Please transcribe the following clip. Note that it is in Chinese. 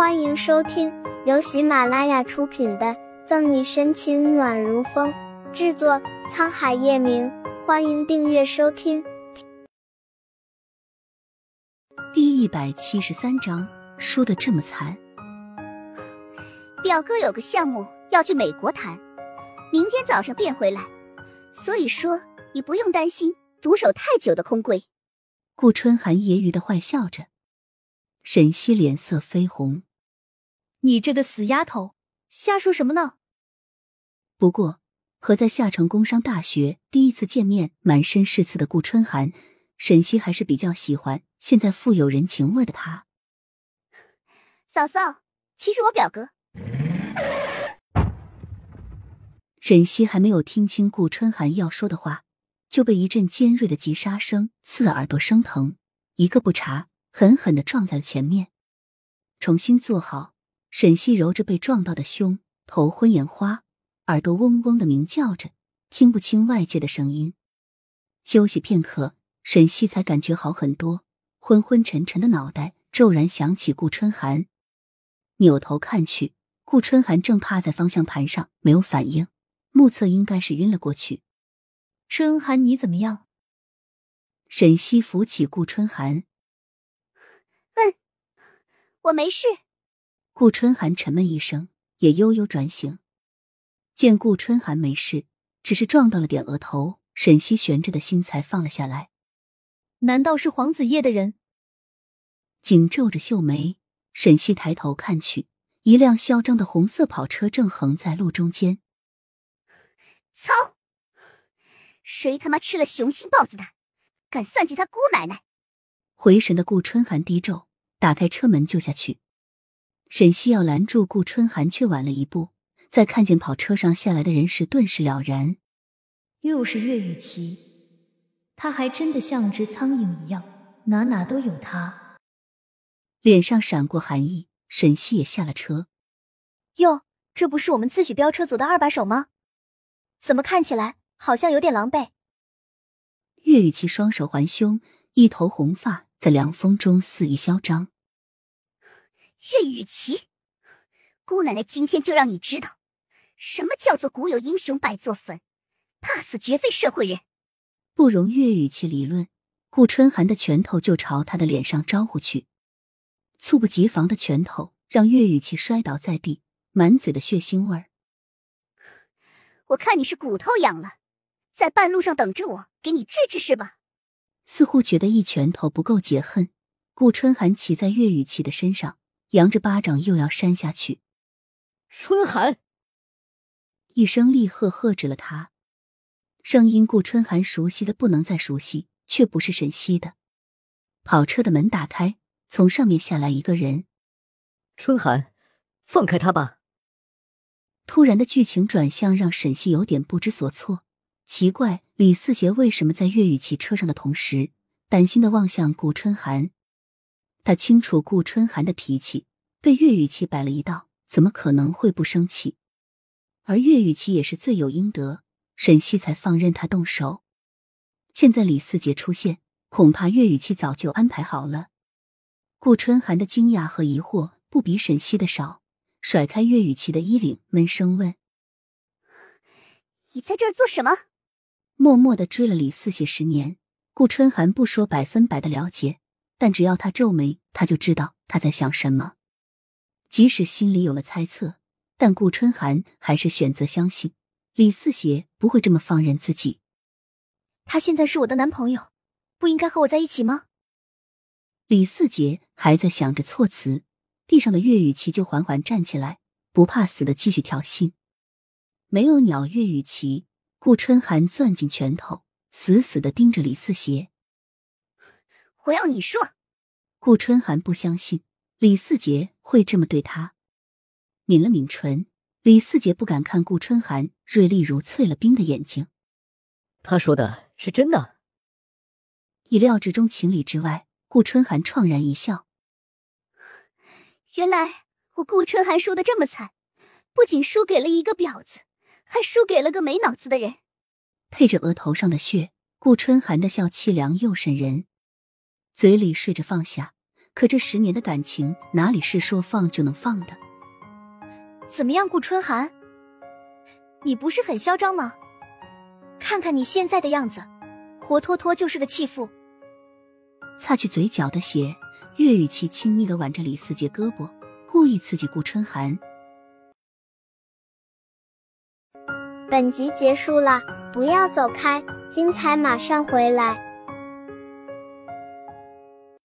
欢迎收听由喜马拉雅出品的《赠你深情暖如风》，制作沧海夜明。欢迎订阅收听。第一百七十三章，输的这么惨。表哥有个项目要去美国谈，明天早上便回来，所以说你不用担心独守太久的空闺。顾春寒揶揄的坏笑着，沈西脸色绯红：“你这个死丫头，瞎说什么呢？”不过，和在夏城工商大学第一次见面满身是刺的顾春寒，沈西还是比较喜欢现在富有人情味的他。嫂嫂，其实我表哥。沈西还没有听清顾春寒要说的话，就被一阵尖锐的急刹声刺耳朵生疼，一个不察，狠狠的撞在了前面。重新坐好，沈西揉着被撞到的胸，头昏眼花，耳朵嗡嗡的鸣叫着，听不清外界的声音。休息片刻，沈西才感觉好很多，昏昏沉沉的脑袋骤然想起顾春寒，扭头看去。顾春寒正趴在方向盘上，没有反应，目测应该是晕了过去。春寒，你怎么样？沈西扶起顾春寒，嗯，我没事。顾春寒沉闷一声，也悠悠转醒。见顾春寒没事，只是撞到了点额头，沈西悬着的心才放了下来。难道是黄子夜的人？紧皱着秀眉，沈西抬头看去。一辆嚣张的红色跑车正横在路中间。操！谁他妈吃了雄心豹子胆，敢算计他姑奶奶？回神的顾春寒低咒，打开车门就下去。沈西要拦住顾春寒，却晚了一步。在看见跑车上下来的人时，顿时了然，又是岳雨琪。他还真的像只苍蝇一样，哪哪都有他。脸上闪过寒意。沈西也下了车。哟，这不是我们自诩飙车组的二把手吗？怎么看起来好像有点狼狈？岳雨琪双手环胸，一头红发在凉风中肆意嚣张。岳雨琪，姑奶奶今天就让你知道，什么叫做古有英雄百座坟，怕死绝非社会人。不容岳雨琪理论，顾春寒的拳头就朝他的脸上招呼去。猝不及防的拳头让岳雨琪摔倒在地，满嘴的血腥味儿。我看你是骨头痒了，在半路上等着我给你治治是吧？似乎觉得一拳头不够解恨，顾春寒骑在岳雨琪的身上，扬着巴掌又要扇下去。春寒一声厉喝喝止了他，声音顾春寒熟悉的不能再熟悉，却不是沈西的。跑车的门打开。从上面下来一个人，春寒，放开他吧。突然的剧情转向让沈西有点不知所措。奇怪，李四杰为什么在岳雨琪车上的同时，担心的望向顾春寒？他清楚顾春寒的脾气，被岳雨琪摆了一道，怎么可能会不生气？而岳雨琪也是罪有应得，沈西才放任他动手。现在李四杰出现，恐怕岳雨琪早就安排好了。顾春寒的惊讶和疑惑不比沈西的少，甩开岳雨琪的衣领，闷声问：“你在这儿做什么？”默默的追了李四喜十年，顾春寒不说百分百的了解，但只要他皱眉，他就知道他在想什么。即使心里有了猜测，但顾春寒还是选择相信李四邪不会这么放任自己。他现在是我的男朋友，不应该和我在一起吗？李四杰还在想着措辞，地上的岳雨琪就缓缓站起来，不怕死的继续挑衅。没有鸟岳雨琪，顾春寒攥紧拳头，死死的盯着李四杰。我要你说，顾春寒不相信李四杰会这么对他，抿了抿唇。李四杰不敢看顾春寒锐利如淬了冰的眼睛。他说的是真的，意料之中，情理之外。顾春寒怆然一笑，原来我顾春寒输的这么惨，不仅输给了一个婊子，还输给了个没脑子的人。配着额头上的血，顾春寒的笑凄凉又渗人，嘴里睡着放下，可这十年的感情哪里是说放就能放的？怎么样，顾春寒？你不是很嚣张吗？看看你现在的样子，活脱脱就是个弃妇。擦去嘴角的血，岳雨琪亲昵的挽着李四杰胳膊，故意刺激顾春寒。本集结束了，不要走开，精彩马上回来。